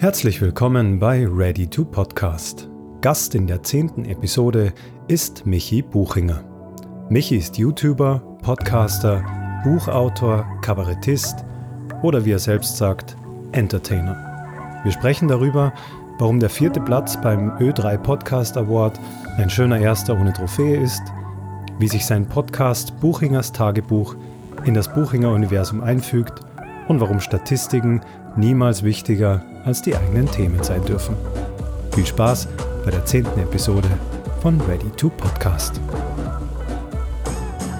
Herzlich willkommen bei Ready to Podcast. Gast in der zehnten Episode ist Michi Buchinger. Michi ist YouTuber, Podcaster, Buchautor, Kabarettist oder wie er selbst sagt, Entertainer. Wir sprechen darüber, warum der vierte Platz beim Ö3 Podcast Award ein schöner erster ohne Trophäe ist, wie sich sein Podcast Buchingers Tagebuch in das Buchinger Universum einfügt und warum Statistiken niemals wichtiger als die eigenen Themen sein dürfen. Viel Spaß bei der zehnten Episode von Ready to Podcast.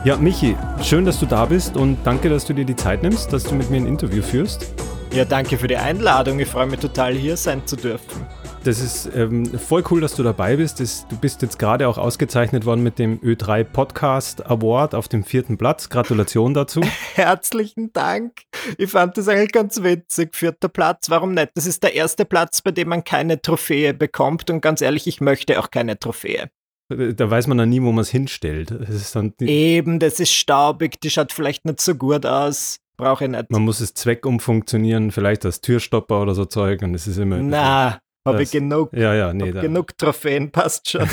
Ja, Michi, schön, dass du da bist und danke, dass du dir die Zeit nimmst, dass du mit mir ein Interview führst. Ja, danke für die Einladung. Ich freue mich total, hier sein zu dürfen. Das ist ähm, voll cool, dass du dabei bist. Das, du bist jetzt gerade auch ausgezeichnet worden mit dem Ö3 Podcast Award auf dem vierten Platz. Gratulation dazu. Herzlichen Dank. Ich fand das eigentlich ganz witzig. Vierter Platz, warum nicht? Das ist der erste Platz, bei dem man keine Trophäe bekommt. Und ganz ehrlich, ich möchte auch keine Trophäe. Da weiß man dann nie, wo man es hinstellt. Das Eben, das ist staubig, die schaut vielleicht nicht so gut aus. Brauche ich nicht. Man muss es zweckumfunktionieren, vielleicht als Türstopper oder so Zeug. Und es ist immer. Na, habe ich genug, ja, ja, nee, genug Trophäen, passt schon.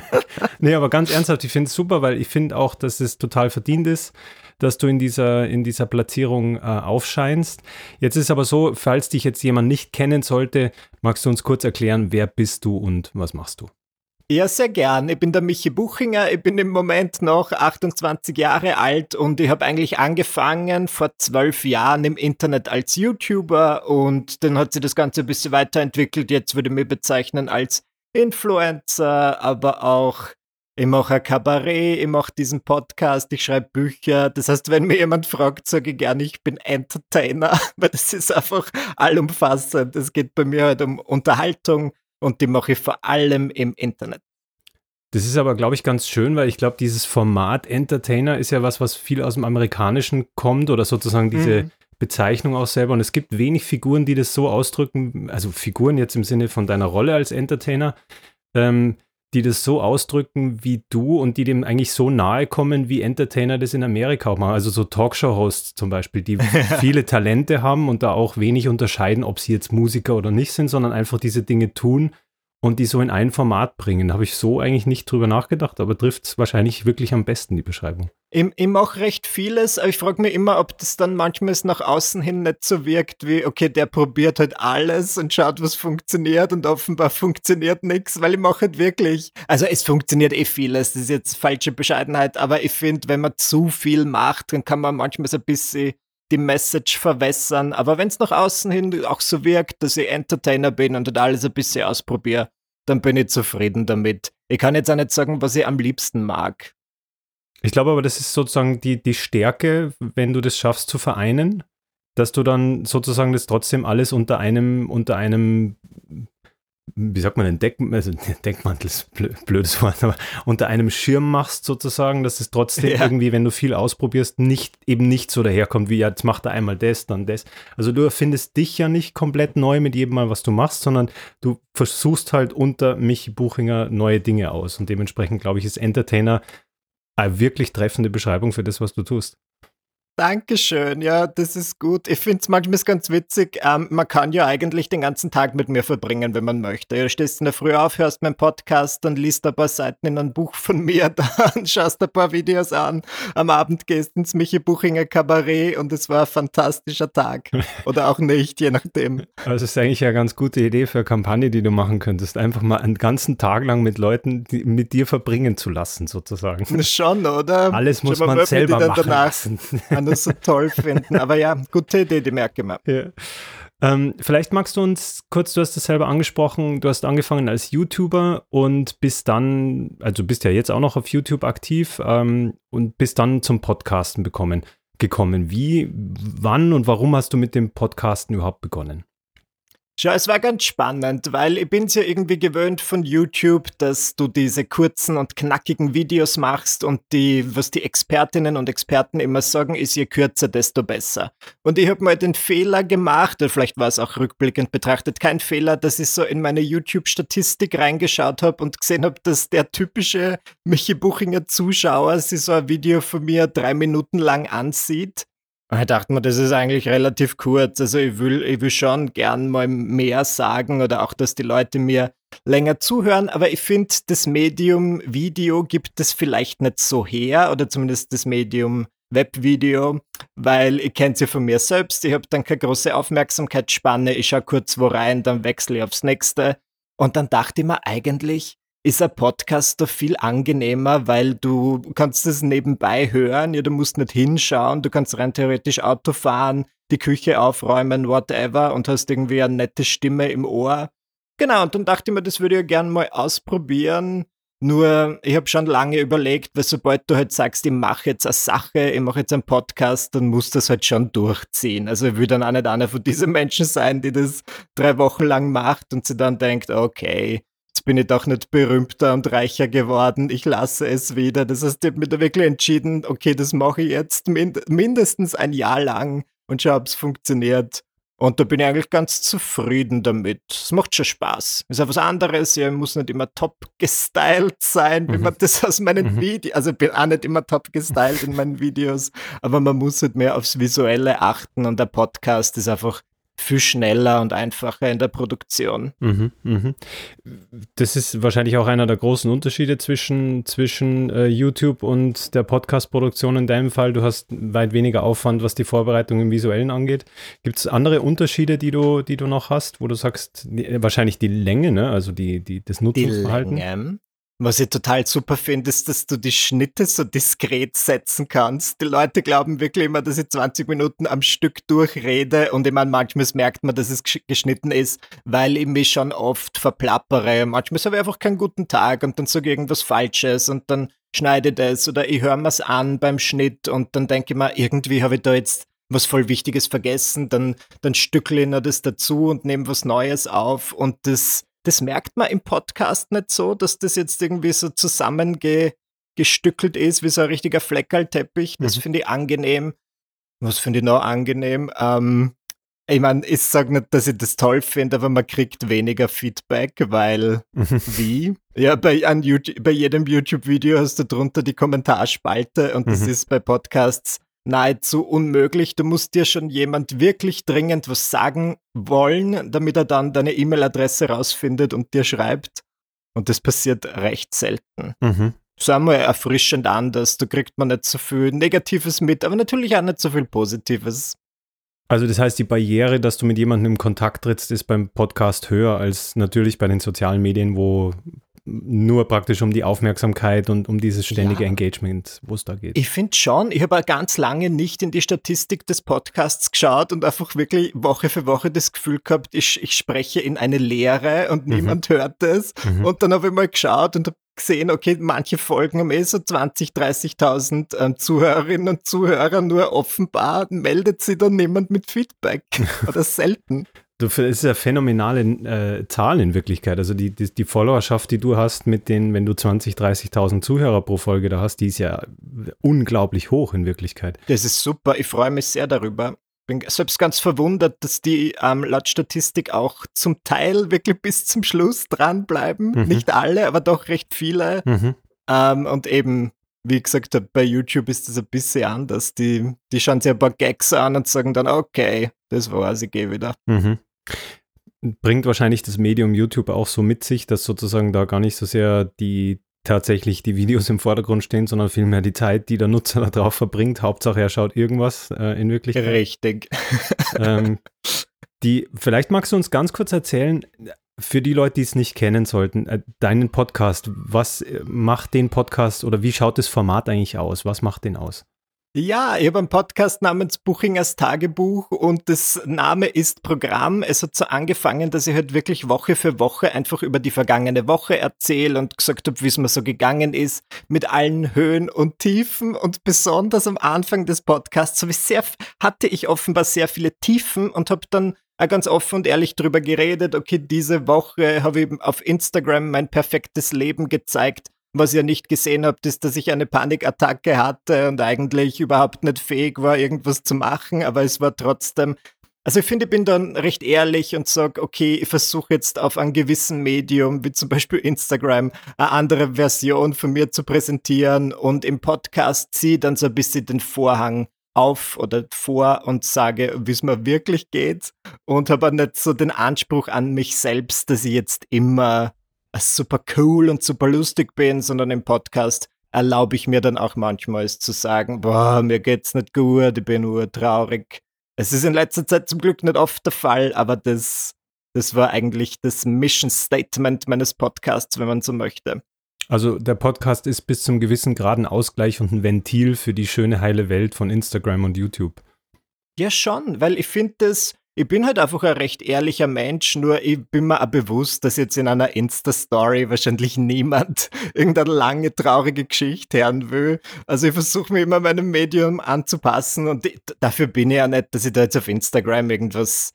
nee, aber ganz ernsthaft, ich finde es super, weil ich finde auch, dass es total verdient ist, dass du in dieser, in dieser Platzierung äh, aufscheinst. Jetzt ist aber so, falls dich jetzt jemand nicht kennen sollte, magst du uns kurz erklären, wer bist du und was machst du? Ja, sehr gern. Ich bin der Michi Buchinger. Ich bin im Moment noch 28 Jahre alt und ich habe eigentlich angefangen vor zwölf Jahren im Internet als YouTuber und dann hat sich das Ganze ein bisschen weiterentwickelt. Jetzt würde ich mich bezeichnen als Influencer, aber auch ich mache ein Kabarett, ich mache diesen Podcast, ich schreibe Bücher. Das heißt, wenn mir jemand fragt, sage ich gerne, ich bin Entertainer, weil das ist einfach allumfassend. Es geht bei mir halt um Unterhaltung, und die mache ich vor allem im Internet. Das ist aber, glaube ich, ganz schön, weil ich glaube, dieses Format Entertainer ist ja was, was viel aus dem Amerikanischen kommt oder sozusagen diese mhm. Bezeichnung auch selber. Und es gibt wenig Figuren, die das so ausdrücken, also Figuren jetzt im Sinne von deiner Rolle als Entertainer, ähm, die das so ausdrücken wie du und die dem eigentlich so nahe kommen, wie Entertainer das in Amerika auch machen. Also so Talkshow-Hosts zum Beispiel, die viele Talente haben und da auch wenig unterscheiden, ob sie jetzt Musiker oder nicht sind, sondern einfach diese Dinge tun und die so in ein Format bringen. Da habe ich so eigentlich nicht drüber nachgedacht, aber trifft es wahrscheinlich wirklich am besten, die Beschreibung. Ich, ich mache recht vieles, aber ich frage mich immer, ob das dann manchmal nach außen hin nicht so wirkt wie, okay, der probiert halt alles und schaut, was funktioniert und offenbar funktioniert nichts, weil ich mache halt wirklich, also es funktioniert eh vieles, das ist jetzt falsche Bescheidenheit, aber ich finde, wenn man zu viel macht, dann kann man manchmal so ein bisschen die Message verwässern. Aber wenn es nach außen hin auch so wirkt, dass ich Entertainer bin und alles ein bisschen ausprobiere, dann bin ich zufrieden damit. Ich kann jetzt auch nicht sagen, was ich am liebsten mag. Ich glaube aber, das ist sozusagen die, die Stärke, wenn du das schaffst zu vereinen, dass du dann sozusagen das trotzdem alles unter einem, unter einem wie sagt man denn, Deck, also Deckmantel ist blödes Wort, aber unter einem Schirm machst sozusagen, dass es trotzdem ja. irgendwie, wenn du viel ausprobierst, nicht eben nicht so daherkommt, wie ja, jetzt macht er einmal das, dann das. Also du erfindest dich ja nicht komplett neu mit jedem Mal, was du machst, sondern du versuchst halt unter Michi Buchinger neue Dinge aus. Und dementsprechend, glaube ich, ist Entertainer eine wirklich treffende Beschreibung für das, was du tust. Dankeschön, ja, das ist gut. Ich finde es manchmal ganz witzig. Ähm, man kann ja eigentlich den ganzen Tag mit mir verbringen, wenn man möchte. Du stehst in der Früh auf, hörst meinen Podcast, dann liest ein paar Seiten in ein Buch von mir, dann schaust ein paar Videos an. Am Abend gehst ins Michi Buchinger Kabarett und es war ein fantastischer Tag. Oder auch nicht, je nachdem. Also, es ist eigentlich eine ganz gute Idee für eine Kampagne, die du machen könntest. Einfach mal einen ganzen Tag lang mit Leuten die, mit dir verbringen zu lassen, sozusagen. Schon, oder? Alles muss man selber machen danach. das so toll finden. Aber ja, gute Idee, die merke ich mir. Ja. Ähm, vielleicht magst du uns kurz, du hast es selber angesprochen, du hast angefangen als YouTuber und bist dann, also bist ja jetzt auch noch auf YouTube aktiv ähm, und bist dann zum Podcasten bekommen, gekommen. Wie, wann und warum hast du mit dem Podcasten überhaupt begonnen? Ja, es war ganz spannend, weil ich bin es ja irgendwie gewöhnt von YouTube, dass du diese kurzen und knackigen Videos machst und die, was die Expertinnen und Experten immer sagen, ist je kürzer, desto besser. Und ich habe mal den Fehler gemacht, oder vielleicht war es auch rückblickend betrachtet kein Fehler, dass ich so in meine YouTube-Statistik reingeschaut habe und gesehen habe, dass der typische Michi Buchinger Zuschauer sich so ein Video von mir drei Minuten lang ansieht Ich dachte mir, das ist eigentlich relativ kurz. Also ich will, ich will schon gern mal mehr sagen oder auch, dass die Leute mir länger zuhören, aber ich finde, das Medium Video gibt es vielleicht nicht so her oder zumindest das Medium Webvideo, weil ich kenne sie ja von mir selbst. Ich habe dann keine große Aufmerksamkeitsspanne. Ich schaue kurz wo rein, dann wechsle ich aufs nächste. Und dann dachte ich mir eigentlich, ist ein Podcast doch viel angenehmer, weil du kannst es nebenbei hören, ja, du musst nicht hinschauen, du kannst rein theoretisch Auto fahren, die Küche aufräumen, whatever und hast irgendwie eine nette Stimme im Ohr. Genau, und dann dachte ich mir, das würde ich ja gerne mal ausprobieren. Nur, ich habe schon lange überlegt, weil sobald du halt sagst, ich mache jetzt eine Sache, ich mache jetzt einen Podcast, dann muss das halt schon durchziehen. Also ich will dann auch nicht einer von diesen Menschen sein, die das drei Wochen lang macht und sie dann denkt, okay, jetzt bin ich doch nicht berühmter und reicher geworden, ich lasse es wieder. Das heißt, ich habe mir da wirklich entschieden, okay, das mache ich jetzt mind mindestens ein Jahr lang und schau, ob es funktioniert. Und da bin ich eigentlich ganz zufrieden damit. Es macht schon Spaß. Ist ja was anderes. Ja, muss nicht immer top gestylt sein, wie mhm. man das aus meinen mhm. Videos, also ich bin auch nicht immer top gestylt in meinen Videos, aber man muss halt mehr aufs Visuelle achten und der Podcast ist einfach viel schneller und einfacher in der Produktion. Mhm, mh. Das ist wahrscheinlich auch einer der großen Unterschiede zwischen, zwischen äh, YouTube und der Podcast-Produktion in deinem Fall. Du hast weit weniger Aufwand, was die Vorbereitung im Visuellen angeht. Gibt es andere Unterschiede, die du, die du noch hast, wo du sagst, die, wahrscheinlich die Länge, ne? also die, die, das Nutzungsverhalten? Die Länge, was ich total super finde, ist, dass du die Schnitte so diskret setzen kannst. Die Leute glauben wirklich immer, dass ich 20 Minuten am Stück durchrede und ich meine, manchmal merkt man, dass es geschnitten ist, weil ich mich schon oft verplappere. Manchmal habe ich einfach keinen guten Tag und dann sage ich irgendwas Falsches und dann schneide ich das oder ich höre mir's an beim Schnitt und dann denke ich mir, irgendwie habe ich da jetzt was voll Wichtiges vergessen, dann, dann stückle ich noch das dazu und nehme was Neues auf und das das merkt man im Podcast nicht so, dass das jetzt irgendwie so zusammengestückelt ist wie so ein richtiger Fleckerlteppich. Das mhm. finde ich angenehm. Was finde ich noch angenehm? Ähm, ich meine, ich sage nicht, dass ich das toll finde, aber man kriegt weniger Feedback, weil mhm. wie? Ja, bei, YouTube, bei jedem YouTube-Video hast du drunter die Kommentarspalte und das mhm. ist bei Podcasts nahezu unmöglich. Du musst dir schon jemand wirklich dringend was sagen wollen, damit er dann deine E-Mail-Adresse rausfindet und dir schreibt. Und das passiert recht selten. Mhm. Sagen wir erfrischend anders. Da kriegt man nicht so viel Negatives mit, aber natürlich auch nicht so viel Positives. Also das heißt, die Barriere, dass du mit jemandem in Kontakt trittst, ist beim Podcast höher als natürlich bei den sozialen Medien, wo nur praktisch um die Aufmerksamkeit und um dieses ständige ja. Engagement, wo es da geht. Ich finde schon, ich habe ganz lange nicht in die Statistik des Podcasts geschaut und einfach wirklich Woche für Woche das Gefühl gehabt, ich, ich spreche in eine Leere und mhm. niemand hört es. Mhm. Und dann habe ich mal geschaut und habe gesehen, okay, manche Folgen haben eh so 20, 30.000 ähm, Zuhörerinnen und Zuhörer, nur offenbar meldet sich dann niemand mit Feedback oder selten. Das ist ja phänomenale äh, Zahl in Wirklichkeit. Also die, die, die, Followerschaft, die du hast mit den, wenn du 20, 30.000 Zuhörer pro Folge da hast, die ist ja unglaublich hoch in Wirklichkeit. Das ist super. Ich freue mich sehr darüber. Bin selbst ganz verwundert, dass die ähm, laut Statistik auch zum Teil wirklich bis zum Schluss dranbleiben. Mhm. Nicht alle, aber doch recht viele. Mhm. Ähm, und eben, wie gesagt, bei YouTube ist das ein bisschen anders. Die, die schauen sich ein paar Gags an und sagen dann, okay, das war's, ich gehe wieder. Mhm bringt wahrscheinlich das Medium YouTube auch so mit sich, dass sozusagen da gar nicht so sehr die tatsächlich die Videos im Vordergrund stehen, sondern vielmehr die Zeit, die der Nutzer da drauf verbringt. Hauptsache er schaut irgendwas äh, in Wirklichkeit. Richtig. Ähm, die, vielleicht magst du uns ganz kurz erzählen, für die Leute, die es nicht kennen sollten, äh, deinen Podcast. Was äh, macht den Podcast oder wie schaut das Format eigentlich aus? Was macht den aus? Ja, ich habe einen Podcast namens Buchingers Tagebuch und das Name ist Programm. Es hat so angefangen, dass ich halt wirklich Woche für Woche einfach über die vergangene Woche erzähle und gesagt habe, wie es mir so gegangen ist, mit allen Höhen und Tiefen und besonders am Anfang des Podcasts ich sehr, hatte ich offenbar sehr viele Tiefen und habe dann auch ganz offen und ehrlich drüber geredet. Okay, diese Woche habe ich auf Instagram mein perfektes Leben gezeigt was ihr nicht gesehen habt, ist, dass ich eine Panikattacke hatte und eigentlich überhaupt nicht fähig war, irgendwas zu machen, aber es war trotzdem. Also ich finde, ich bin dann recht ehrlich und sage, okay, ich versuche jetzt auf einem gewissen Medium, wie zum Beispiel Instagram, eine andere Version von mir zu präsentieren und im Podcast ziehe dann so ein bisschen den Vorhang auf oder vor und sage, wie es mir wirklich geht und habe nicht so den Anspruch an mich selbst, dass ich jetzt immer super cool und super lustig bin, sondern im Podcast erlaube ich mir dann auch manchmal zu sagen, boah, mir geht's nicht gut, ich bin nur traurig. Es ist in letzter Zeit zum Glück nicht oft der Fall, aber das, das war eigentlich das Mission Statement meines Podcasts, wenn man so möchte. Also der Podcast ist bis zum gewissen Grad ein Ausgleich und ein Ventil für die schöne heile Welt von Instagram und YouTube. Ja, schon, weil ich finde das, ich bin halt einfach ein recht ehrlicher Mensch, nur ich bin mir auch bewusst, dass jetzt in einer Insta-Story wahrscheinlich niemand irgendeine lange traurige Geschichte hören will. Also ich versuche mir immer meinem Medium anzupassen und dafür bin ich ja nicht, dass ich da jetzt auf Instagram irgendwas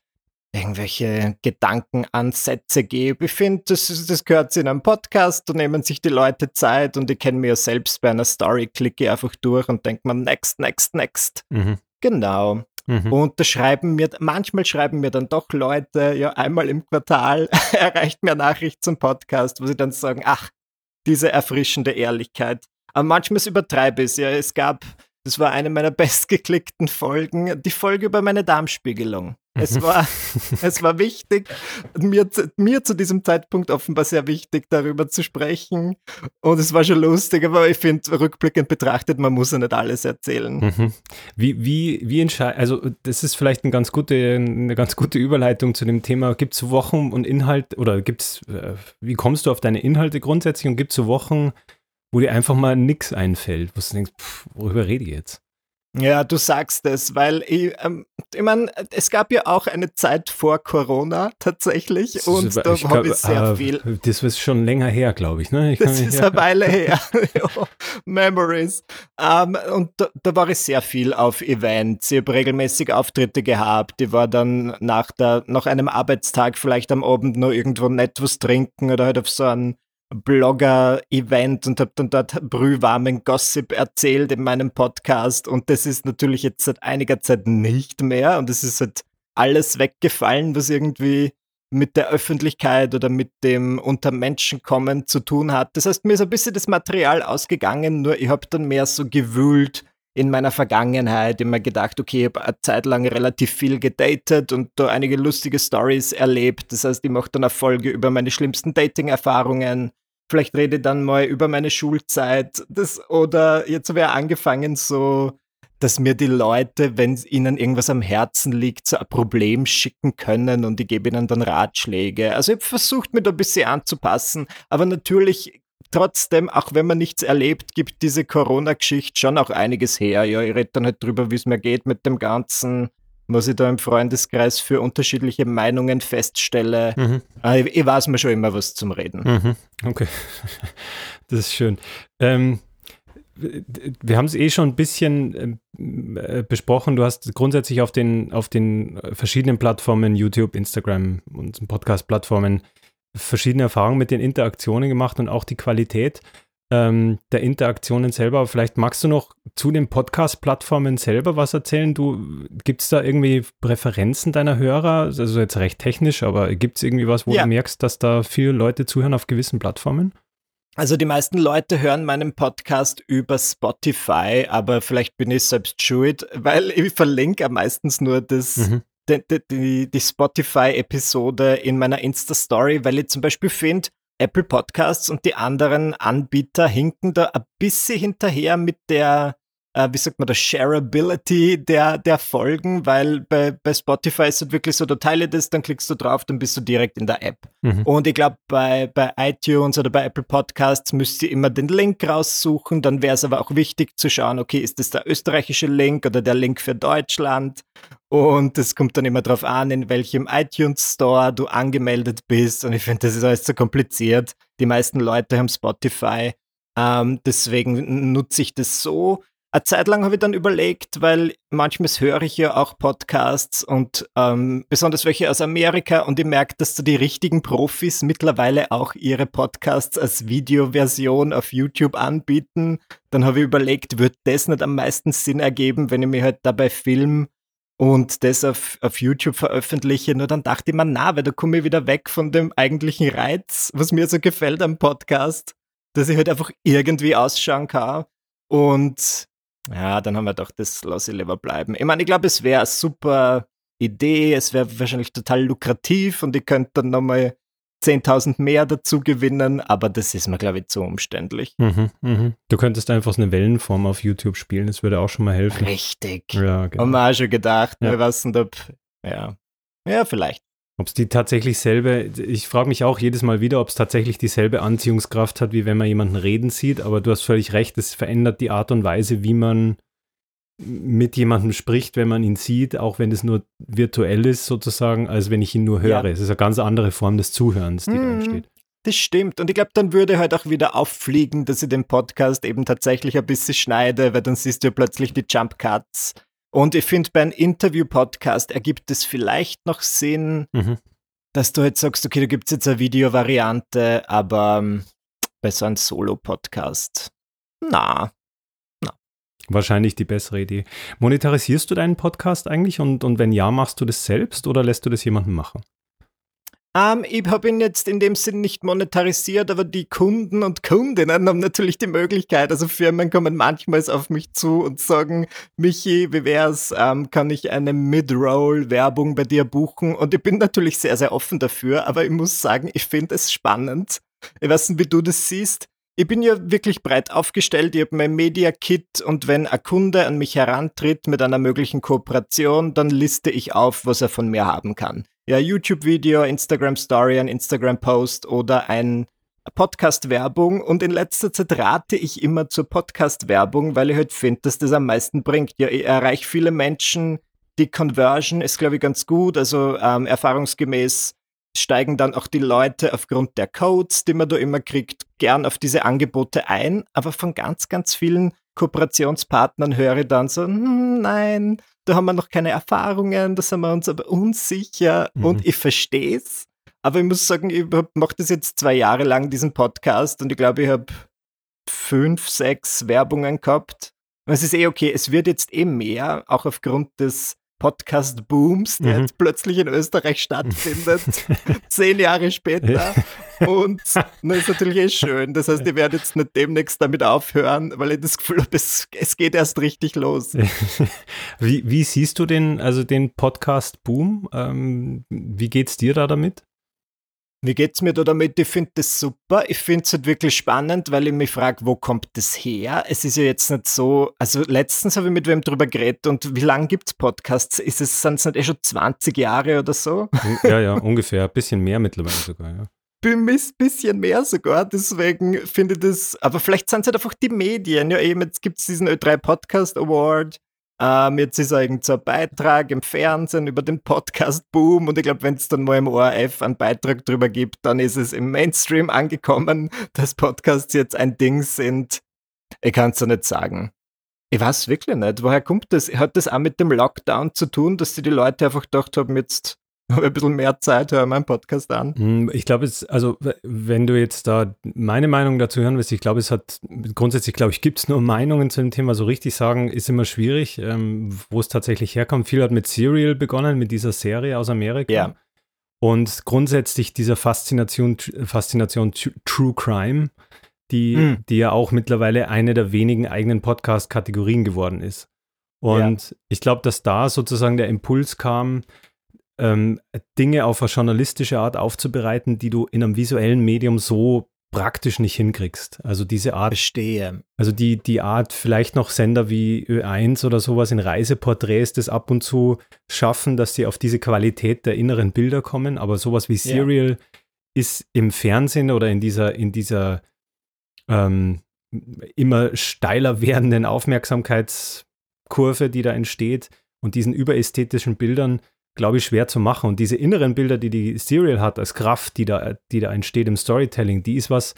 irgendwelche Gedankenansätze gebe. Ich finde, das, das gehört zu einem Podcast, da nehmen sich die Leute Zeit und ich kenne mir ja selbst bei einer Story, klicke einfach durch und denke mir, next, next, next. Mhm. Genau. Mhm. Und da schreiben mir, manchmal schreiben mir dann doch Leute, ja, einmal im Quartal erreicht mir Nachricht zum Podcast, wo sie dann sagen, ach, diese erfrischende Ehrlichkeit. Aber manchmal übertreibe ich es. Ja, es gab, das war eine meiner bestgeklickten Folgen, die Folge über meine Darmspiegelung. Es mhm. war, es war wichtig, mir, mir zu diesem Zeitpunkt offenbar sehr wichtig, darüber zu sprechen. Und es war schon lustig, aber ich finde, rückblickend betrachtet, man muss ja nicht alles erzählen. Mhm. Wie, wie, wie entscheidet, also das ist vielleicht eine ganz gute, eine ganz gute Überleitung zu dem Thema. Gibt es Wochen und Inhalt oder gibt es, äh, wie kommst du auf deine Inhalte grundsätzlich und gibt es Wochen, wo dir einfach mal nichts einfällt, wo du denkst, pff, worüber rede ich jetzt? Ja, du sagst es, weil ich, ähm, ich meine, es gab ja auch eine Zeit vor Corona tatsächlich und da habe ich sehr äh, viel. Das ist schon länger her, glaube ich. Ne? Ich das ist eine Weile her. Memories. Ähm, und da, da, war ich sehr viel auf Events. Ich habe regelmäßig Auftritte gehabt. Ich war dann nach, der, nach einem Arbeitstag vielleicht am Abend noch irgendwo nett was trinken oder halt auf so einem Blogger-Event und habe dann dort brühwarmen Gossip erzählt in meinem Podcast. Und das ist natürlich jetzt seit einiger Zeit nicht mehr. Und es ist halt alles weggefallen, was irgendwie mit der Öffentlichkeit oder mit dem unter kommen zu tun hat. Das heißt, mir ist ein bisschen das Material ausgegangen, nur ich habe dann mehr so gewühlt in meiner Vergangenheit, immer gedacht, okay, ich habe eine Zeit lang relativ viel gedatet und da einige lustige Stories erlebt. Das heißt, ich mache dann eine Folge über meine schlimmsten Dating-Erfahrungen, Vielleicht rede ich dann mal über meine Schulzeit. Das, oder jetzt habe ich angefangen, so, dass mir die Leute, wenn ihnen irgendwas am Herzen liegt, so ein Problem schicken können und ich gebe ihnen dann Ratschläge. Also ich habe versucht, mir da ein bisschen anzupassen. Aber natürlich trotzdem, auch wenn man nichts erlebt, gibt diese Corona-Geschichte schon auch einiges her. Ja, ich rede dann halt drüber, wie es mir geht mit dem Ganzen was ich da im Freundeskreis für unterschiedliche Meinungen feststelle. Mhm. Äh, ich, ich, weiß mir schon immer was zum Reden. Mhm. Okay, das ist schön. Ähm, wir haben es eh schon ein bisschen ähm, äh, besprochen. Du hast grundsätzlich auf den, auf den verschiedenen Plattformen, YouTube, Instagram und Podcast-Plattformen, verschiedene Erfahrungen mit den Interaktionen gemacht und auch die Qualität ähm, der Interaktionen selber. vielleicht magst du noch zu den Podcast-Plattformen selber was erzählen. Du gibt es da irgendwie Präferenzen deiner Hörer? Also jetzt recht technisch, aber gibt es irgendwie was, wo ja. du merkst, dass da viele Leute zuhören auf gewissen Plattformen? Also die meisten Leute hören meinen Podcast über Spotify, aber vielleicht bin ich selbst schuld, weil ich verlinke meistens nur das, mhm. Die, die, die Spotify-Episode in meiner Insta-Story, weil ich zum Beispiel finde, Apple Podcasts und die anderen Anbieter hinken da ein bisschen hinterher mit der, äh, wie sagt man, der Shareability der, der Folgen, weil bei, bei Spotify ist es wirklich so, du teile das, dann klickst du drauf, dann bist du direkt in der App. Mhm. Und ich glaube, bei, bei iTunes oder bei Apple Podcasts müsst ihr immer den Link raussuchen, dann wäre es aber auch wichtig zu schauen, okay, ist das der österreichische Link oder der Link für Deutschland? Und es kommt dann immer darauf an, in welchem iTunes Store du angemeldet bist. Und ich finde, das ist alles zu kompliziert. Die meisten Leute haben Spotify. Ähm, deswegen nutze ich das so. Eine Zeit lang habe ich dann überlegt, weil manchmal höre ich ja auch Podcasts und ähm, besonders welche aus Amerika und ich merke, dass da die richtigen Profis mittlerweile auch ihre Podcasts als Videoversion auf YouTube anbieten. Dann habe ich überlegt, wird das nicht am meisten Sinn ergeben, wenn ich mir halt dabei film und das auf, auf YouTube veröffentliche. Nur dann dachte ich mir, na, weil da komme ich wieder weg von dem eigentlichen Reiz, was mir so gefällt am Podcast, dass ich halt einfach irgendwie ausschauen kann. Und Ja, dann haben wir doch das Lass ich lieber bleiben. Ich meine, ich glaube, es wäre eine super Idee, es wäre wahrscheinlich total lukrativ und ich könnte dann nochmal 10.000 mehr dazu gewinnen, aber das ist mir, glaube ich, zu umständlich. Mhm, mhm. Du könntest einfach so eine Wellenform auf YouTube spielen, das würde auch schon mal helfen. Richtig. Ja, genau. Haben wir auch schon gedacht, Ja. wir wissen, ob, ja. Ja, vielleicht. Ob es die tatsächlich selbe, ich frage mich auch jedes Mal wieder, ob es tatsächlich dieselbe Anziehungskraft hat, wie wenn man jemanden reden sieht, aber du hast völlig recht, es verändert die Art und Weise, wie man mit jemandem spricht, wenn man ihn sieht, auch wenn es nur virtuell ist sozusagen, als wenn ich ihn nur höre. Ja. Es ist eine ganz andere Form des Zuhörens, die da Mhm. entsteht. Das stimmt. Und ich glaube, dann würde halt auch wieder auffliegen, dass ich den Podcast eben tatsächlich ein bisschen schneide, weil dann siehst du ja plötzlich die Jump Cuts. Und ich finde, bei einem Interview-Podcast ergibt es vielleicht noch Sinn, Mhm. dass du jetzt sagst, okay, da gibt es jetzt eine Videovariante, aber ähm, bei so einem Solo-Podcast, na, Wahrscheinlich die bessere Idee. Monetarisierst du deinen Podcast eigentlich und, und wenn ja, machst du das selbst oder lässt du das jemandem machen? Ähm, ich habe ihn jetzt in dem Sinn nicht monetarisiert, aber die Kunden und Kundinnen haben natürlich die Möglichkeit. Also Firmen kommen manchmal auf mich zu und sagen, Michi, wie wär's, ähm, kann ich eine Mid-Roll-Werbung bei dir buchen? Und ich bin natürlich sehr, sehr offen dafür, aber ich muss sagen, ich finde es spannend. Ich weiß nicht, wie du das siehst. Ich bin ja wirklich breit aufgestellt. Ich habe mein Media-Kit und wenn ein Kunde an mich herantritt mit einer möglichen Kooperation, dann liste ich auf, was er von mir haben kann ja, YouTube-Video, Instagram-Story, ein Instagram-Post oder ein Podcast-Werbung. Und in letzter Zeit rate ich immer zur Podcast-Werbung, weil ich halt finde, dass das am meisten bringt. Ja, ich erreiche viele Menschen. Die Conversion ist, glaube ich, ganz gut. Also ähm, erfahrungsgemäß steigen dann auch die Leute aufgrund der Codes, die man da immer kriegt, gern auf diese Angebote ein. Aber von ganz, ganz vielen Kooperationspartnern höre ich dann so, hm, nein, da haben wir noch keine Erfahrungen, da sind wir uns aber unsicher Mhm. und ich verstehe es. Aber ich muss sagen, ich mache das jetzt zwei Jahre lang, diesen Podcast, und ich glaube, ich habe fünf, sechs Werbungen gehabt. Und es ist eh okay, es wird jetzt eh mehr, auch aufgrund des Podcast-Booms, der Mhm. jetzt plötzlich in Österreich stattfindet, zehn Jahre später. Und das ist natürlich eh schön. Das heißt, ich werde jetzt nicht demnächst damit aufhören, weil ich das Gefühl habe, es, es geht erst richtig los. wie, wie siehst du den, also den Podcast-Boom? Ähm, wie geht's dir da damit? Wie geht's mir da damit? Ich finde das super. Ich finde es halt wirklich spannend, weil ich mich frage, wo kommt das her? Es ist ja jetzt nicht so, also letztens habe ich mit wem drüber geredet und wie lange gibt's Podcasts? Ist es, sind es nicht eh schon 20 Jahre oder so? Ja, ja, ungefähr. Ein bisschen mehr mittlerweile sogar, ja. Ein bisschen mehr sogar, deswegen finde ich das, aber vielleicht sind es halt einfach die Medien. Ja, eben, jetzt gibt es diesen Ö3 Podcast Award. Ähm, jetzt ist irgend so ein Beitrag im Fernsehen über den Podcast-Boom und ich glaube, wenn es dann mal im ORF einen Beitrag drüber gibt, dann ist es im Mainstream angekommen, dass Podcasts jetzt ein Ding sind. Ich kann es ja nicht sagen. Ich weiß wirklich nicht. Woher kommt das? Hat das auch mit dem Lockdown zu tun, dass die, die Leute einfach gedacht haben, jetzt habe ein bisschen mehr Zeit, höre meinen Podcast an? Hm, Ich glaube, es, also wenn du jetzt da meine Meinung dazu hören willst, ich glaube, es hat grundsätzlich, glaube ich, gibt es nur Meinungen zu dem Thema. So richtig sagen ist immer schwierig, ähm, wo es tatsächlich herkommt. Viel hat mit Serial begonnen, mit dieser Serie aus Amerika. Ja. Und grundsätzlich dieser Faszination, Faszination Tr- True Crime, die, Hm. die ja auch mittlerweile eine der wenigen eigenen Podcast-Kategorien geworden ist. Und ich glaube, dass da sozusagen der Impuls kam, ähm, Dinge auf eine journalistische Art aufzubereiten, die du in einem visuellen Medium so praktisch nicht hinkriegst. Also diese Art, Verstehe. also die, die Art, vielleicht noch Sender wie Ö1 oder sowas in Reiseporträts das ab und zu schaffen, dass sie auf diese Qualität der inneren Bilder kommen, aber sowas wie Serial ist im Fernsehen oder in dieser, in dieser ähm, immer steiler werdenden Aufmerksamkeitskurve, die da entsteht und diesen überästhetischen Bildern, glaube ich, schwer zu machen. Und diese inneren Bilder, die die Serial hat, als Kraft, die da, die da entsteht im Storytelling, die ist was,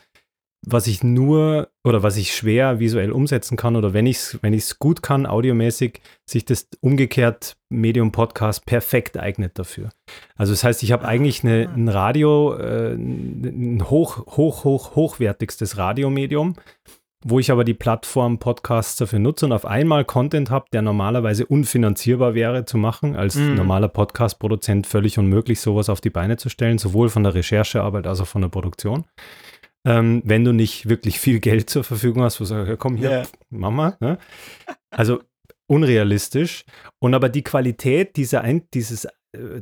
was ich nur oder was ich schwer visuell umsetzen kann oder wenn ich es wenn ich's gut kann, audiomäßig, sich das umgekehrt Medium Podcast perfekt eignet dafür. Also das heißt, ich habe eigentlich eine, ein Radio, äh, ein hoch, hoch, hoch, hochwertigstes Radiomedium, wo ich aber die Plattform Podcasts dafür nutze und auf einmal Content habe, der normalerweise unfinanzierbar wäre zu machen, als Mhm. normaler Podcast-Produzent völlig unmöglich, sowas auf die Beine zu stellen, sowohl von der Recherchearbeit als auch von der Produktion. ähm, wenn du nicht wirklich viel Geld zur Verfügung hast, wo du sagst, komm hier, pff, Mama. Ne? Also unrealistisch. Und aber die Qualität dieser Ein dieses, äh,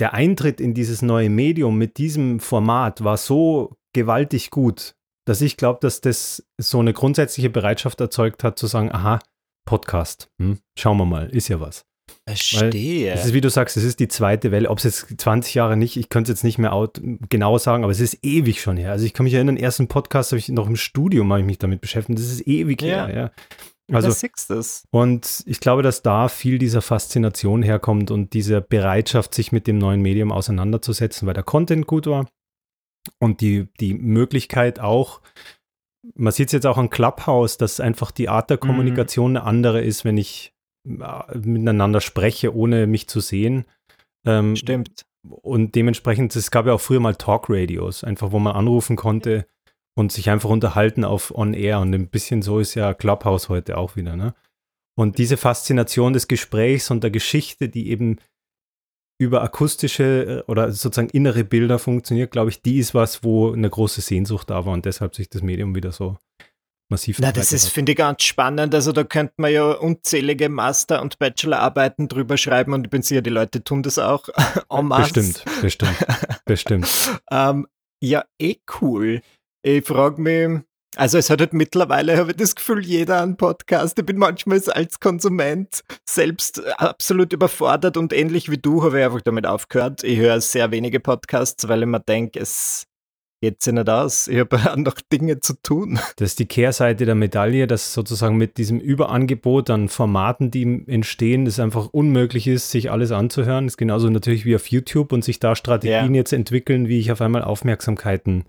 der Eintritt in dieses neue Medium mit diesem Format war so gewaltig gut, dass ich glaube, dass das so eine grundsätzliche Bereitschaft erzeugt hat, zu sagen, aha, Podcast, hm, schauen wir mal, ist ja was. Verstehe. Es ist, wie du sagst, es ist die zweite Welle. Ob es jetzt 20 Jahre nicht, ich könnte es jetzt nicht mehr out, genau sagen, aber es ist ewig schon her. Also ich kann mich erinnern, den ersten Podcast habe ich noch im Studium habe ich mich damit beschäftigt. Das ist ewig Ja. her, ja. Also, und ich glaube, dass da viel dieser Faszination herkommt und diese Bereitschaft, sich mit dem neuen Medium auseinanderzusetzen, weil der Content gut war und die, die Möglichkeit auch, man sieht es jetzt auch an Clubhouse, dass einfach die Art der Mhm. Kommunikation eine andere ist, wenn ich äh, miteinander spreche, ohne mich zu sehen. Ähm, Stimmt. und dementsprechend, es gab ja auch früher mal Talkradios, einfach wo man anrufen konnte und sich einfach unterhalten auf On-Air. Und ein bisschen so ist ja Clubhouse heute auch wieder. Ne? Und diese Faszination des Gesprächs und der Geschichte, die eben über akustische äh, oder sozusagen innere Bilder funktioniert, glaube ich, die ist was, wo eine große Sehnsucht da war und deshalb sich das Medium wieder so massiv Na, das ist, finde ich, ganz spannend. Also da könnte man ja unzählige Master- und Bachelorarbeiten drüber schreiben und ich bin sicher, die Leute tun das auch en masse. Bestimmt, bestimmt, bestimmt. Ähm, ja, eh cool. Ich frage mich, also es hat halt mittlerweile, habe ich das Gefühl, jeder einen Podcast. Ich bin manchmal als Konsument selbst absolut überfordert und ähnlich wie du habe ich einfach damit aufgehört. Ich höre sehr wenige Podcasts, weil ich mir denke, es geht sich nicht aus. Ich habe ja noch Dinge zu tun. Das ist die Kehrseite der Medaille, dass sozusagen mit diesem Überangebot an Formaten, die entstehen, es einfach unmöglich ist, sich alles anzuhören. Das ist genauso natürlich wie auf YouTube und sich da Strategien Ja. jetzt entwickeln, wie ich auf einmal Aufmerksamkeiten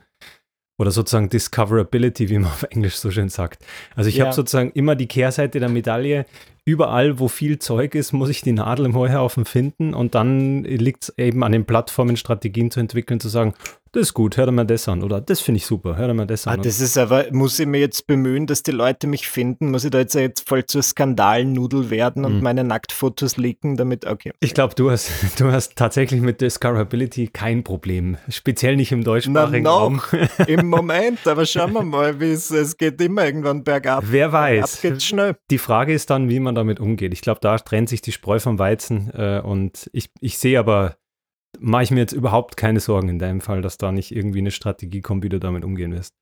oder sozusagen Discoverability, wie man auf Englisch so schön sagt. Also ich Ja. habe sozusagen immer die Kehrseite der Medaille. Überall, wo viel Zeug ist, muss ich die Nadel im Heuhaufen finden und dann liegt es eben an den Plattformen, Strategien zu entwickeln, zu sagen, das ist gut, hör dir mal das an oder das finde ich super, hör dir mal das Ah, an. das ist aber, muss ich mir jetzt bemühen, dass die Leute mich finden? Muss ich da jetzt, jetzt voll zur Skandalnudel werden und Hm. meine Nacktfotos leaken, damit, okay. Ich glaube, du hast, du hast tatsächlich mit Discoverability kein Problem. Speziell nicht im Na deutschsprachigen Raum. noch, im Moment, aber schauen wir mal, wie es, es geht immer irgendwann bergab. Wer Ab weiß. geht's schnell. Die Frage ist dann, wie man damit umgeht. Ich glaube, da trennt sich die Spreu vom Weizen. Äh, und ich, ich sehe aber, mache ich mir jetzt überhaupt keine Sorgen in deinem Fall, dass da nicht irgendwie eine Strategie kommt, wie du damit umgehen wirst.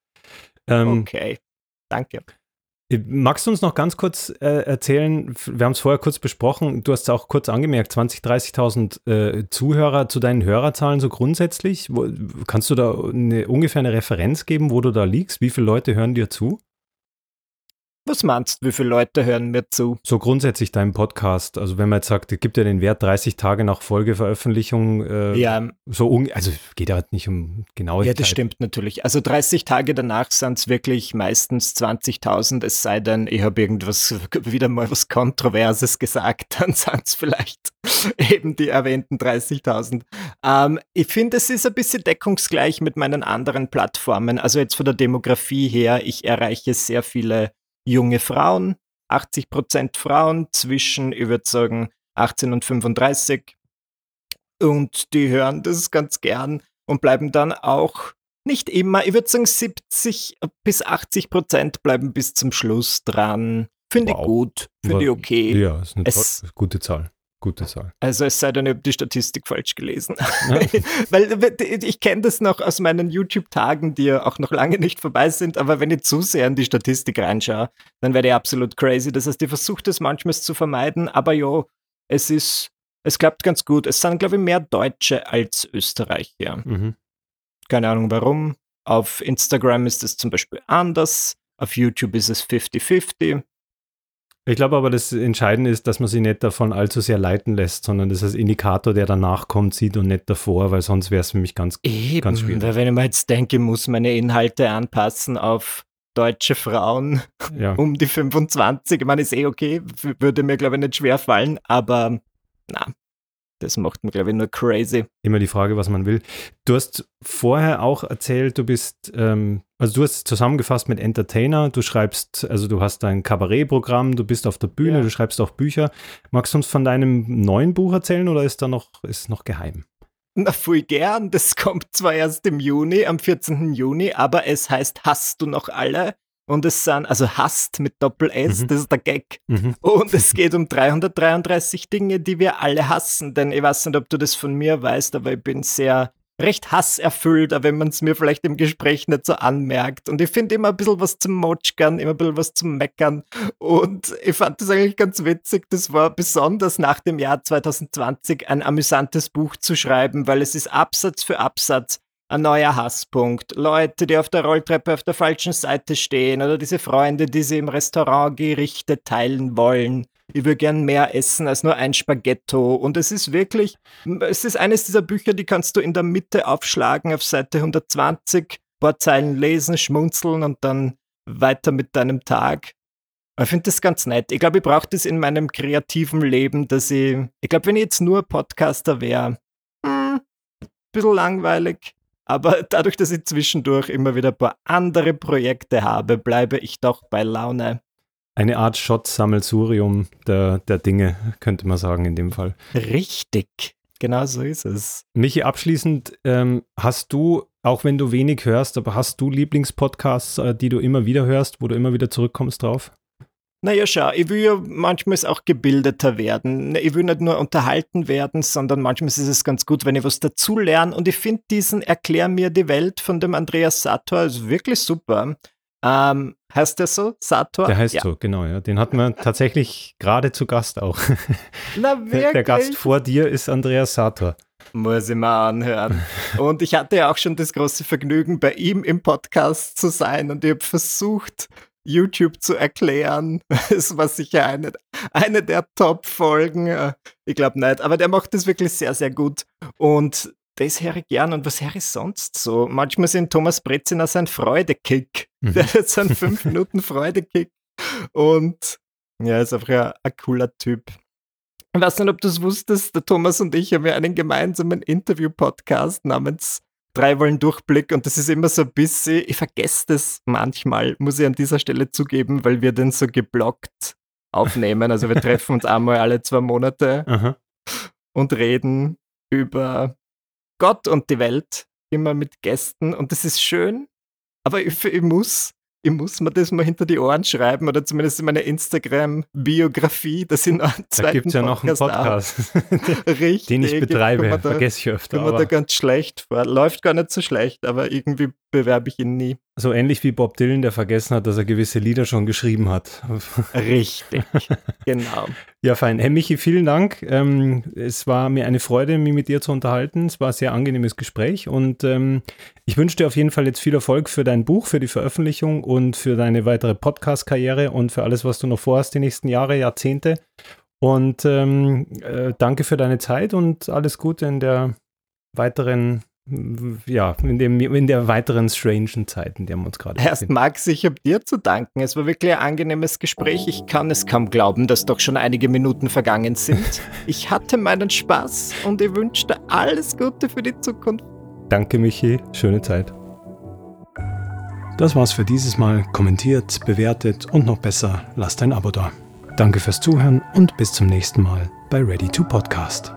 Ähm, Okay, danke. Magst du uns noch ganz kurz äh, erzählen, wir haben es vorher kurz besprochen, du hast es auch kurz angemerkt, 20.000, 30.000 äh, Zuhörer zu deinen Hörerzahlen so grundsätzlich. Wo, kannst du da eine, ungefähr eine Referenz geben, wo du da liegst? Wie viele Leute hören dir zu? Was meinst du, wie viele Leute hören mir zu? So grundsätzlich deinem Podcast. Also wenn man jetzt sagt, es gibt ja den Wert 30 Tage nach Folgeveröffentlichung. Äh, Ja, So un also geht ja nicht um genaue ja, das stimmt natürlich. Also 30 Tage danach sind es wirklich meistens 20.000, es sei denn, ich habe irgendwas, wieder mal was Kontroverses gesagt, dann sind es vielleicht eben die erwähnten 30.000. Ähm, ich finde, es ist ein bisschen deckungsgleich mit meinen anderen Plattformen. Also jetzt von der Demografie her, ich erreiche sehr viele junge Frauen, 80 Prozent Frauen zwischen, ich würde sagen, 18 und 35. Und die hören das ganz gern und bleiben dann auch nicht immer, ich würde sagen 70 bis 80 Prozent bleiben bis zum Schluss dran. Finde Wow. ich gut, finde ich okay. Ja, ist eine Es- gute Zahl. Gute Zahl. Also es sei denn, ich habe die Statistik falsch gelesen. Ja. Weil ich kenne das noch aus meinen YouTube-Tagen, die ja auch noch lange nicht vorbei sind, aber wenn ich zu sehr in die Statistik reinschaue, dann werde ich absolut crazy. Das heißt, ich versuche das manchmal zu vermeiden, aber ja, es ist, es klappt ganz gut. Es sind, glaube ich, mehr Deutsche als Österreicher. Mhm. Keine Ahnung warum. Auf Instagram ist es zum Beispiel anders. Auf YouTube ist es 50-50. Ich glaube aber, das Entscheidende ist, dass man sich nicht davon allzu sehr leiten lässt, sondern das als Indikator, der danach kommt, sieht und nicht davor, weil sonst wäre es für mich ganz. Eben, Ganz schwierig. weil wenn ich mir jetzt denke, muss meine Inhalte anpassen auf deutsche Frauen Ja. um die 25. Ich meine, ist eh okay, würde mir, glaube ich, nicht schwer fallen, aber na, das macht mir, glaube ich, nur crazy. Immer die Frage, was man will. Du hast vorher auch erzählt, du bist, ähm, also du hast es zusammengefasst mit Entertainer, du schreibst, also du hast dein Kabarettprogramm, du bist auf der Bühne, Ja. du schreibst auch Bücher. Magst du uns von deinem neuen Buch erzählen oder ist da noch, ist es noch geheim? Na, voll gern. Das kommt zwar erst im Juni, am 14. Juni, aber es heißt Hast du noch alle? Und es sind, also Hast mit Doppel-S, mhm. das ist der Gag. Mhm. Und es geht um 333 Dinge, die wir alle hassen. Denn ich weiß nicht, ob du das von mir weißt, aber ich bin sehr recht hasserfüllt, wenn man es mir vielleicht im Gespräch nicht so anmerkt. Und ich finde immer ein bisschen was zum Motschkern, immer ein bisschen was zum Meckern. Und ich fand das eigentlich ganz witzig. Das war besonders nach dem Jahr 2020 ein amüsantes Buch zu schreiben, weil es ist Absatz für Absatz ein neuer Hasspunkt. Leute, die auf der Rolltreppe auf der falschen Seite stehen oder diese Freunde, die sie im Restaurant Gerichte teilen wollen ich würde gern mehr essen als nur ein Spaghetto. Und es ist wirklich, es ist eines dieser Bücher, die kannst du in der Mitte aufschlagen auf Seite 120, paar Zeilen lesen, schmunzeln und dann weiter mit deinem Tag. Ich finde das ganz nett. Ich glaube, ich brauche das in meinem kreativen Leben, dass ich, ich glaube, wenn ich jetzt nur Podcaster wäre, hm, ein bisschen langweilig. Aber dadurch, dass ich zwischendurch immer wieder ein paar andere Projekte habe, bleibe ich doch bei Laune. Eine Art Shot-Sammelsurium der, der Dinge, könnte man sagen, in dem Fall. Richtig, genau so ist es. Michi, abschließend, ähm, hast du, auch wenn du wenig hörst, aber hast du Lieblingspodcasts, äh, die du immer wieder hörst, wo du immer wieder zurückkommst drauf? Naja, schau, ich will ja manchmal auch gebildeter werden. Ich will nicht nur unterhalten werden, sondern manchmal ist es ganz gut, wenn ich was dazu lerne. Und ich finde diesen Erklär mir die Welt von dem Andreas Sator ist wirklich super. Ähm, heißt der so? Sator? Der heißt ja. so, genau, ja. Den hatten wir tatsächlich gerade zu Gast auch. Na, wirklich? Der Gast vor dir ist Andreas Sator. Muss ich mal anhören. Und ich hatte ja auch schon das große Vergnügen, bei ihm im Podcast zu sein und ich habe versucht, YouTube zu erklären. Es war sicher eine, eine der Top-Folgen. Ich glaube nicht, aber der macht das wirklich sehr, sehr gut. Und das höre ich gern. Und was höre ich sonst so? Manchmal sind Thomas Breziner sein Freudekick. Mhm. Der hat so einen 5 Minuten Freudekick. Und ja, ist einfach ein, ein cooler Typ. Ich weiß nicht, ob du es wusstest, der Thomas und ich haben ja einen gemeinsamen Interview-Podcast namens Drei wollen Durchblick und das ist immer so ein bisschen, ich vergesse das manchmal, muss ich an dieser Stelle zugeben, weil wir den so geblockt aufnehmen. Also wir treffen uns einmal alle zwei Monate Aha. und reden über Gott und die Welt, immer mit Gästen und das ist schön, aber ich, ich muss ich muss mir das mal hinter die Ohren schreiben oder zumindest in meiner Instagram-Biografie, noch einen zweiten Da gibt es ja noch einen Podcast, Richtig, den ich betreibe, vergesse ich öfter. Kommt da ganz schlecht vor. Läuft gar nicht so schlecht, aber irgendwie bewerbe ich ihn nie. So ähnlich wie Bob Dylan, der vergessen hat, dass er gewisse Lieder schon geschrieben hat. Richtig, genau. Ja, fein. Herr Michi, vielen Dank. Ähm, es war mir eine Freude, mich mit dir zu unterhalten. Es war ein sehr angenehmes Gespräch und ähm, ich wünsche dir auf jeden Fall jetzt viel Erfolg für dein Buch, für die Veröffentlichung und für deine weitere Podcast-Karriere und für alles, was du noch vorhast die nächsten Jahre, Jahrzehnte. Und ähm, äh, danke für deine Zeit und alles Gute in der weiteren ja, in, dem, in der weiteren strangen Zeit, in der wir uns gerade Erst Max, ich habe dir zu danken. Es war wirklich ein angenehmes Gespräch. Ich kann es kaum glauben, dass doch schon einige Minuten vergangen sind. ich hatte meinen Spaß und ich wünsche dir alles Gute für die Zukunft. Danke, Michi. Schöne Zeit. Das war's für dieses Mal. Kommentiert, bewertet und noch besser, lasst ein Abo da. Danke fürs Zuhören und bis zum nächsten Mal bei Ready to Podcast.